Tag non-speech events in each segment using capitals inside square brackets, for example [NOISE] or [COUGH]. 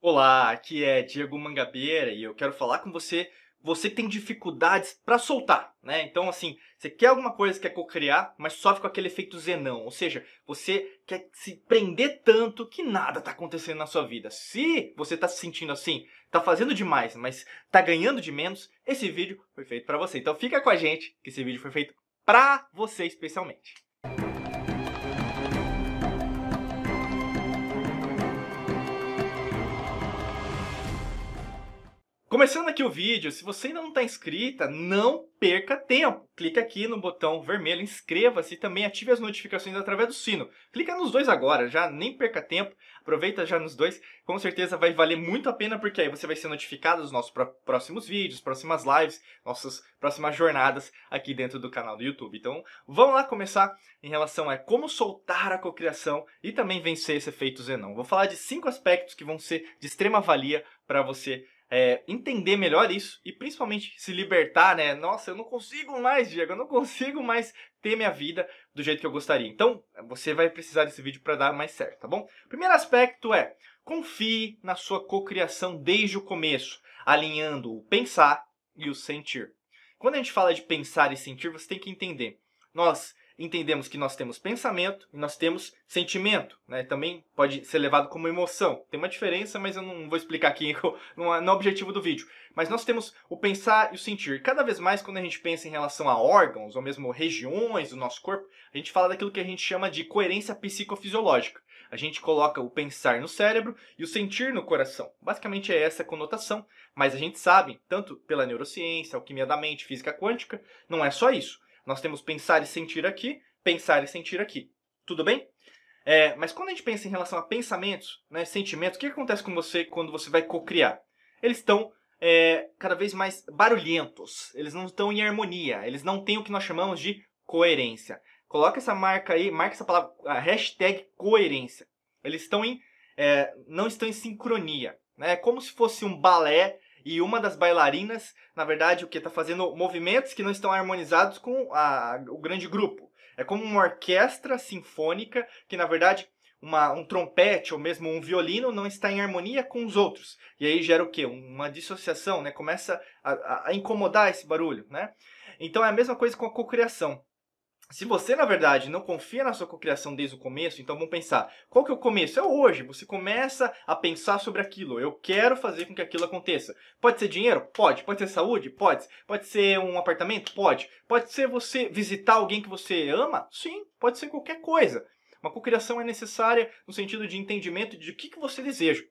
Olá, aqui é Diego Mangabeira e eu quero falar com você, você que tem dificuldades para soltar, né? Então, assim, você quer alguma coisa, quer co-criar, mas sofre com aquele efeito zenão, ou seja, você quer se prender tanto que nada tá acontecendo na sua vida. Se você tá se sentindo assim, tá fazendo demais, mas tá ganhando de menos, esse vídeo foi feito para você. Então fica com a gente, que esse vídeo foi feito para você especialmente. Começando aqui o vídeo, se você ainda não está inscrita, não perca tempo. Clique aqui no botão vermelho, inscreva-se e também ative as notificações através do sino. Clica nos dois agora, já nem perca tempo, aproveita já nos dois. Com certeza vai valer muito a pena, porque aí você vai ser notificado dos nossos próximos vídeos, próximas lives, nossas próximas jornadas aqui dentro do canal do YouTube. Então, vamos lá começar em relação a como soltar a cocriação e também vencer esse efeito Zenão. Vou falar de cinco aspectos que vão ser de extrema valia para você é, entender melhor isso e principalmente se libertar, né? Nossa, eu não consigo mais, Diego, eu não consigo mais ter minha vida do jeito que eu gostaria. Então, você vai precisar desse vídeo para dar mais certo, tá bom? Primeiro aspecto é confie na sua cocriação desde o começo, alinhando o pensar e o sentir. Quando a gente fala de pensar e sentir, você tem que entender. Nós entendemos que nós temos pensamento e nós temos sentimento, né? Também pode ser levado como emoção. Tem uma diferença, mas eu não vou explicar aqui [LAUGHS] no objetivo do vídeo. Mas nós temos o pensar e o sentir. Cada vez mais, quando a gente pensa em relação a órgãos ou mesmo regiões do nosso corpo, a gente fala daquilo que a gente chama de coerência psicofisiológica. A gente coloca o pensar no cérebro e o sentir no coração. Basicamente é essa a conotação, mas a gente sabe, tanto pela neurociência, alquimia da mente, física quântica, não é só isso. Nós temos pensar e sentir aqui, pensar e sentir aqui. Tudo bem? É, mas quando a gente pensa em relação a pensamentos, né, sentimentos, o que acontece com você quando você vai cocriar? Eles estão é, cada vez mais barulhentos, eles não estão em harmonia, eles não têm o que nós chamamos de coerência. Coloca essa marca aí, marca essa palavra, a hashtag coerência. Eles estão em, é, não estão em sincronia. Né? É como se fosse um balé e uma das bailarinas, na verdade, o que está fazendo movimentos que não estão harmonizados com a, o grande grupo. É como uma orquestra sinfônica que, na verdade, uma, um trompete ou mesmo um violino não está em harmonia com os outros. E aí gera o quê? Uma dissociação, né? Começa a, a incomodar esse barulho, né? Então é a mesma coisa com a cocriação. Se você, na verdade, não confia na sua cocriação desde o começo, então vamos pensar, qual que é o começo? É hoje, você começa a pensar sobre aquilo, eu quero fazer com que aquilo aconteça. Pode ser dinheiro? Pode. Pode ser saúde? Pode. Pode ser um apartamento? Pode. Pode ser você visitar alguém que você ama? Sim, pode ser qualquer coisa. Uma cocriação é necessária no sentido de entendimento de o que, que você deseja.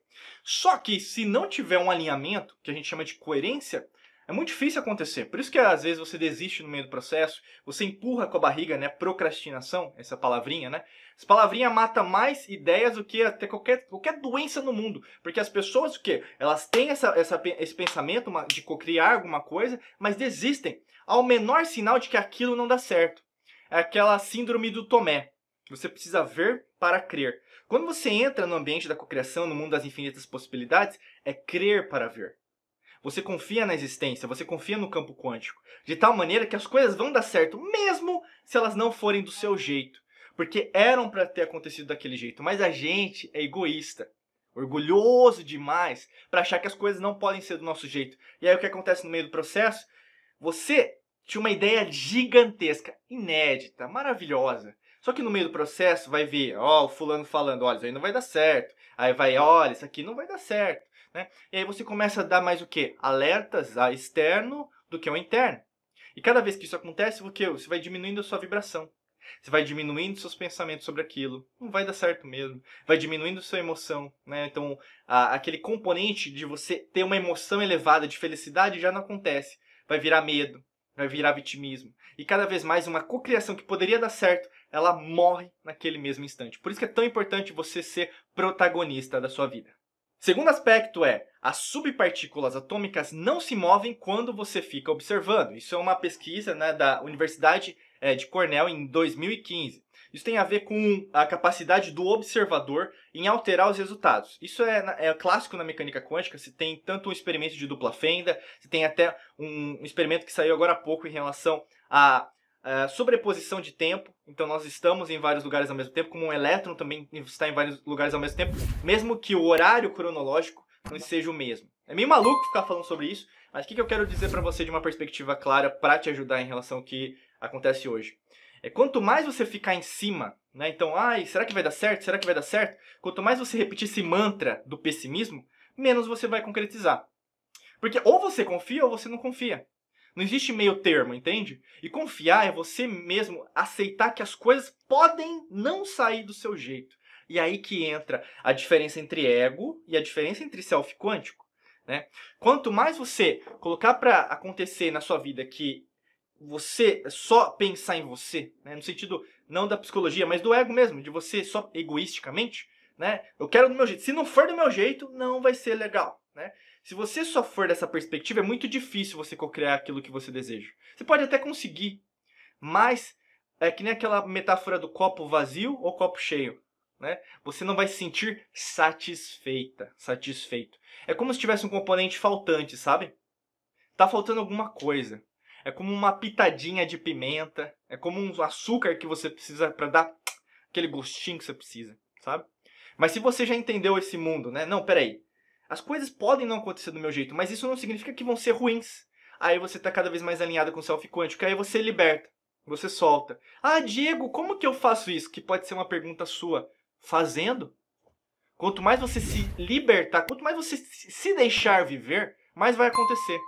Só que se não tiver um alinhamento, que a gente chama de coerência, é muito difícil acontecer. Por isso que às vezes você desiste no meio do processo, você empurra com a barriga, né? Procrastinação, essa palavrinha, né? Essa palavrinha mata mais ideias do que até qualquer, qualquer doença no mundo. Porque as pessoas, o quê? Elas têm essa, essa, esse pensamento de criar alguma coisa, mas desistem ao menor sinal de que aquilo não dá certo. É aquela síndrome do Tomé. Você precisa ver para crer. Quando você entra no ambiente da cocriação, no mundo das infinitas possibilidades, é crer para ver. Você confia na existência, você confia no campo quântico, de tal maneira que as coisas vão dar certo, mesmo se elas não forem do seu jeito, porque eram para ter acontecido daquele jeito, mas a gente é egoísta, orgulhoso demais para achar que as coisas não podem ser do nosso jeito. E aí o que acontece no meio do processo? Você tinha uma ideia gigantesca, inédita, maravilhosa. Só que no meio do processo vai ver, ó, o fulano falando, olha, isso aí não vai dar certo. Aí vai, olha, isso aqui não vai dar certo. Né? E aí você começa a dar mais o que? Alertas a externo do que ao interno. E cada vê que isso acontece, o que? Você vai diminuindo a sua vibração. Você vai diminuindo seus pensamentos sobre aquilo. Não vai dar certo mesmo. Vai diminuindo sua emoção. Né? Então, a, aquele componente de você ter uma emoção elevada de felicidade já não acontece. Vai virar medo, vai virar vitimismo. E cada vez mais uma cocriação que poderia dar certo, ela morre naquele mesmo instante. Por isso que é tão importante você ser protagonista da sua vida. Segundo aspecto é, as subpartículas atômicas não se movem quando você fica observando. Isso é uma pesquisa né, da Universidade é, de Cornell em 2015. Isso tem a ver com a capacidade do observador em alterar os resultados. Isso é, é clássico na mecânica quântica. Se tem tanto um experimento de dupla fenda, se tem até um experimento que saiu agora há pouco em relação a Uh, sobreposição de tempo, então nós estamos em vários lugares ao mesmo tempo, como um elétron também está em vários lugares ao mesmo tempo, mesmo que o horário cronológico não seja o mesmo. É meio maluco ficar falando sobre isso, mas o que, que eu quero dizer para você de uma perspectiva clara para te ajudar em relação ao que acontece hoje? É quanto mais você ficar em cima, né? Então, ai, será que vai dar certo? Será que vai dar certo? Quanto mais você repetir esse mantra do pessimismo, menos você vai concretizar. Porque ou você confia ou você não confia. Não existe meio termo, entende? E confiar é você mesmo aceitar que as coisas podem não sair do seu jeito. E aí que entra a diferença entre ego e a diferença entre self quântico. Né? Quanto mais você colocar para acontecer na sua vida que você só pensar em você, né? no sentido não da psicologia, mas do ego mesmo, de você só egoisticamente, né? Eu quero do meu jeito. Se não for do meu jeito, não vai ser legal, né? Se você só for dessa perspectiva, é muito difícil você co-criar aquilo que você deseja. Você pode até conseguir, mas é que nem aquela metáfora do copo vazio ou copo cheio. Né? Você não vai se sentir satisfeita, satisfeito. É como se tivesse um componente faltante, sabe? Tá faltando alguma coisa. É como uma pitadinha de pimenta, é como um açúcar que você precisa para dar aquele gostinho que você precisa, sabe? Mas se você já entendeu esse mundo, né? Não, peraí. As coisas podem não acontecer do meu jeito, mas isso não significa que vão ser ruins. Aí você tá cada vez mais alinhado com o self quântico, aí você liberta, você solta. Ah, Diego, como que eu faço isso? Que pode ser uma pergunta sua fazendo. Quanto mais você se libertar, quanto mais você se deixar viver, mais vai acontecer.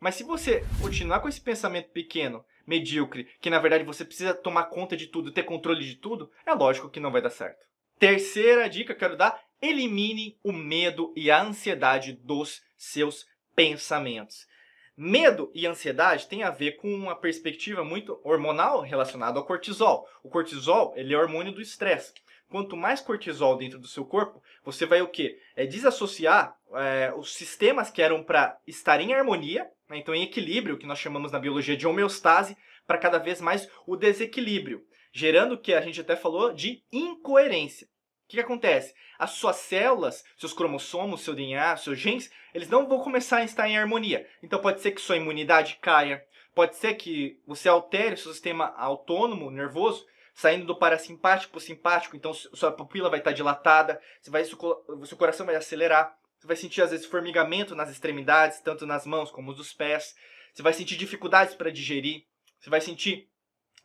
Mas se você continuar com esse pensamento pequeno, medíocre, que na verdade você precisa tomar conta de tudo, ter controle de tudo, é lógico que não vai dar certo. Terceira dica que eu quero dar: elimine o medo e a ansiedade dos seus pensamentos. Medo e ansiedade tem a ver com uma perspectiva muito hormonal relacionada ao cortisol. O cortisol ele é hormônio do estresse quanto mais cortisol dentro do seu corpo, você vai o quê? É desassociar é, os sistemas que eram para estar em harmonia, né? então em equilíbrio, que nós chamamos na biologia de homeostase, para cada vez mais o desequilíbrio, gerando o que a gente até falou de incoerência. O que, que acontece? As suas células, seus cromossomos, seu DNA, seus genes, eles não vão começar a estar em harmonia. Então pode ser que sua imunidade caia, pode ser que você altere o seu sistema autônomo nervoso saindo do parasimpático para o simpático, então sua pupila vai estar dilatada, você vai, seu coração vai acelerar, você vai sentir às vezes formigamento nas extremidades, tanto nas mãos como nos pés, você vai sentir dificuldades para digerir, você vai sentir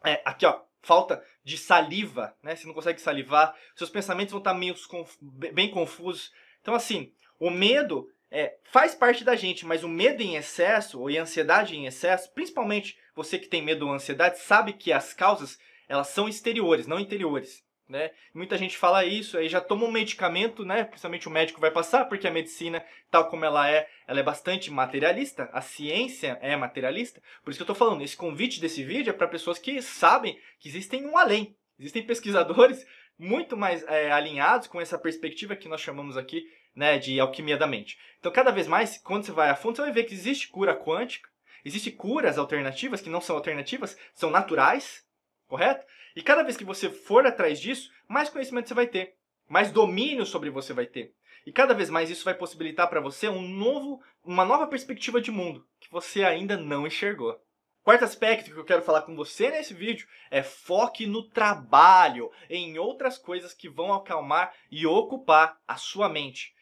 é, aqui ó, falta de saliva, né? Você não consegue salivar, seus pensamentos vão estar meio conf bem confusos. Então assim, o medo é, faz parte da gente, mas o medo em excesso ou a ansiedade em excesso, principalmente você que tem medo ou ansiedade, sabe que as causas elas são exteriores, não interiores. Né? Muita gente fala isso, aí já toma um medicamento, né? Principalmente o médico vai passar, porque a medicina, tal como ela é, ela é bastante materialista, a ciência é materialista. Por isso que eu estou falando, esse convite desse vídeo é para pessoas que sabem que existem um além. Existem pesquisadores muito mais é, alinhados com essa perspectiva que nós chamamos aqui né, de alquimia da mente. Então, cada vez mais, quando você vai a fundo, você vai ver que existe cura quântica, existem curas alternativas que não são alternativas, são naturais, correto? E cada vez que você for atrás disso, mais conhecimento você vai ter, mais domínio sobre você vai ter. E cada vez mais isso vai possibilitar para você um novo, uma nova perspectiva de mundo que você ainda não enxergou. Quarto aspecto que eu quero falar com você nesse vídeo é foque no trabalho, em outras coisas que vão acalmar e ocupar a sua mente.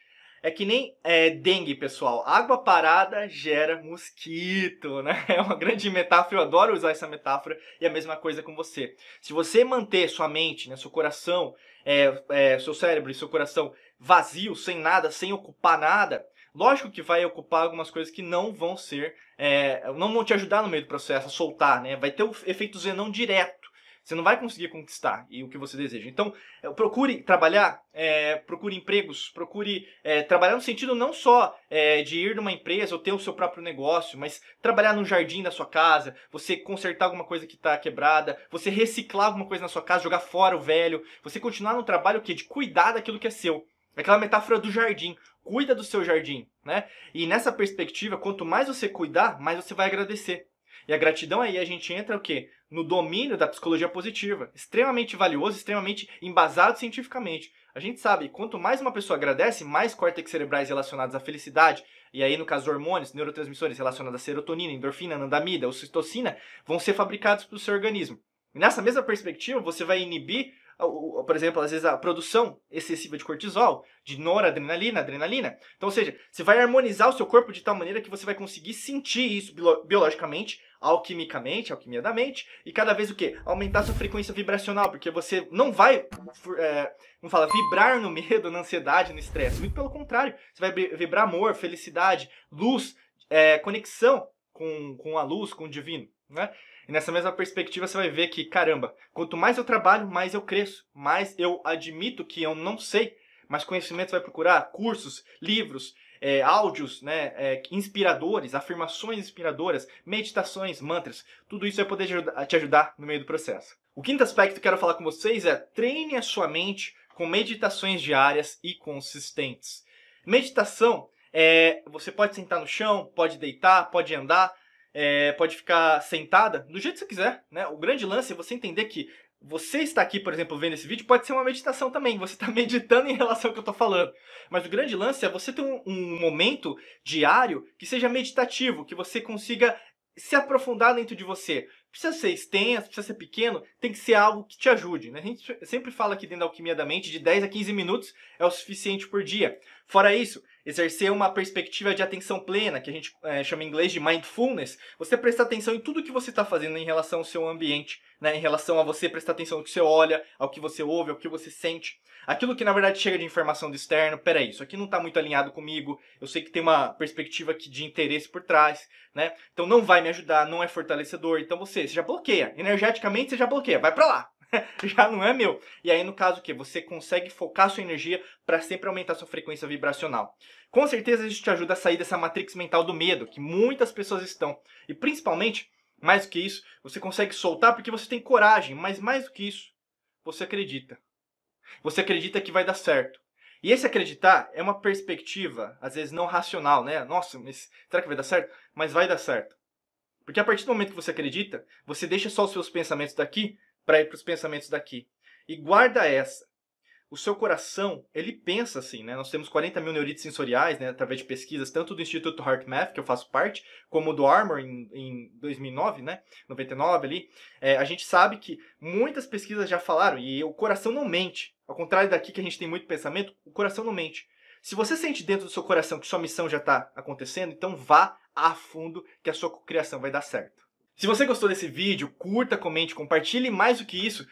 É que nem é, dengue, pessoal. Água parada gera mosquito, né? [LAUGHS] É uma grande metáfora, eu adoro usar essa metáfora e a mesma coisa com você. Se você manter sua mente, né, seu coração, é, é, seu cérebro e seu coração vazio, sem nada, sem ocupar nada, lógico que vai ocupar algumas coisas que não vão ser, é, não vão te ajudar no meio do processo a soltar, né? Vai ter o efeito zenão direto. Você não vai conseguir conquistar e o que você deseja. Então, é, procure trabalhar, é, procure empregos, procure é, trabalhar no sentido não só é, de ir numa empresa ou ter o seu próprio negócio, mas trabalhar no jardim da sua casa, você consertar alguma coisa que está quebrada, você reciclar alguma coisa na sua casa, jogar fora o velho, você continuar no trabalho que de cuidar daquilo que é seu. Aquela metáfora do jardim. Cuida do seu jardim, né? E nessa perspectiva, quanto mais você cuidar, mais você vai agradecer. E a gratidão aí a gente entra o quê? No domínio da psicologia positiva. Extremamente valioso, extremamente embasado cientificamente. A gente sabe, quanto mais uma pessoa agradece, mais córtex cerebrais relacionados à felicidade, e aí no caso hormônios, neurotransmissores relacionados à serotonina, endorfina, anandamida, ocitocina, vão ser fabricados pelo seu organismo. E nessa mesma perspectiva, você vai inibir por exemplo, às vezes a produção excessiva de cortisol, de noradrenalina, adrenalina. Então, ou seja, você vai harmonizar o seu corpo de tal maneira que você vai conseguir sentir isso biologicamente, alquimicamente, alquimia da mente, e cada vez o quê? Aumentar sua frequência vibracional, porque você não vai, é, como fala, vibrar no medo, na ansiedade, no estresse. Muito pelo contrário, você vai vibrar amor, felicidade, luz, é, conexão com, com a luz, com o divino, né? E nessa mesma perspectiva você vai ver que, caramba, quanto mais eu trabalho, mais eu cresço, mais eu admito que eu não sei, mas conhecimento você vai procurar, cursos, livros, é, áudios né, é, inspiradores, afirmações inspiradoras, meditações, mantras, tudo isso vai poder te ajudar no meio do processo. O quinto aspecto que eu quero falar com vocês é treine a sua mente com meditações diárias e consistentes. Meditação é, você pode sentar no chão, pode deitar, pode andar, é, pode ficar sentada do jeito que você quiser. Né? O grande lance é você entender que você está aqui, por exemplo, vendo esse vídeo, pode ser uma meditação também. Você está [LAUGHS] meditando em relação ao que eu estou falando. Mas o grande lance é você ter um, um, momento diário que seja meditativo, que você consiga se aprofundar dentro de você. Precisa ser extenso, precisa ser pequeno, tem que ser algo que te ajude. Né? A gente sempre fala aqui dentro da Alquimia da Mente, de 10 a 15 minutos é o suficiente por dia. Fora isso, exercer uma perspectiva de atenção plena, que a gente é, chama em inglês de mindfulness, você prestar atenção em tudo que você está fazendo em relação ao seu ambiente, né? em relação a você prestar atenção no que você olha, ao que você ouve, ao que você sente. Aquilo que na verdade chega de informação do externo, peraí, isso aqui não está muito alinhado comigo, eu sei que tem uma perspectiva aqui de interesse por trás, né? Então não vai me ajudar, não é fortalecedor, então você, você já bloqueia. Energeticamente você já bloqueia, vai para lá. [LAUGHS] já não é meu. E aí, no caso, o que? Você consegue focar sua energia para sempre aumentar sua frequência vibracional. Com certeza isso te ajuda a sair dessa matrix mental do medo, que muitas pessoas estão. E principalmente, mais do que isso, você consegue soltar porque você tem coragem, mas mais do que isso, você acredita. Você acredita que vai dar certo. E esse acreditar é uma perspectiva, às vezes não racional, né? Nossa, mas será que vai dar certo? Mas vai dar certo. Porque a partir do momento que você acredita, você deixa só os seus pensamentos daqui para ir para os pensamentos daqui. E guarda essa. O seu coração, ele pensa assim, né? Nós temos 40 mil neurites sensoriais, né? Através de pesquisas, tanto do Instituto HeartMath, que eu faço parte, como do Armor, em, em 2009, né? 99 ali. É, a gente sabe que muitas pesquisas já falaram, e o coração não mente. Ao contrário daqui que a gente tem muito pensamento, o coração não mente. Se você sente dentro do seu coração que sua missão já está acontecendo, então vá a fundo que a sua criação vai dar certo. Se você gostou desse vídeo, curta, comente, compartilhe mais do que isso.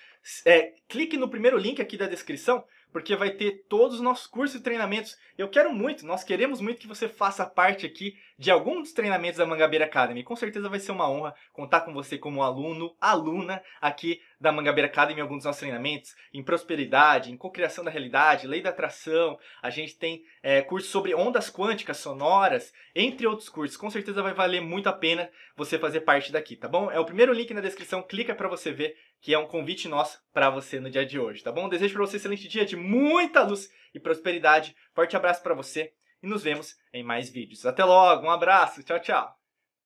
É, clique no primeiro link aqui da descrição porque vai ter todos os nossos cursos e treinamentos. Eu quero muito, nós queremos muito que você faça parte aqui de algum dos treinamentos da Mangabeira Academy. Com certeza vai ser uma honra contar com você como aluno, aluna aqui da Mangabeira Academy em alguns dos nossos treinamentos, em prosperidade, em cocriação da realidade, lei da atração. A gente tem é, cursos sobre ondas quânticas sonoras, entre outros cursos. Com certeza vai valer muito a pena você fazer parte daqui, tá bom? É o primeiro link na descrição, clica para você ver que é um convite nosso para você no dia de hoje, tá bom? Desejo para você um excelente dia de muita luz e prosperidade. Forte abraço para você e nos vemos em mais vídeos. Até logo, um abraço, tchau, tchau!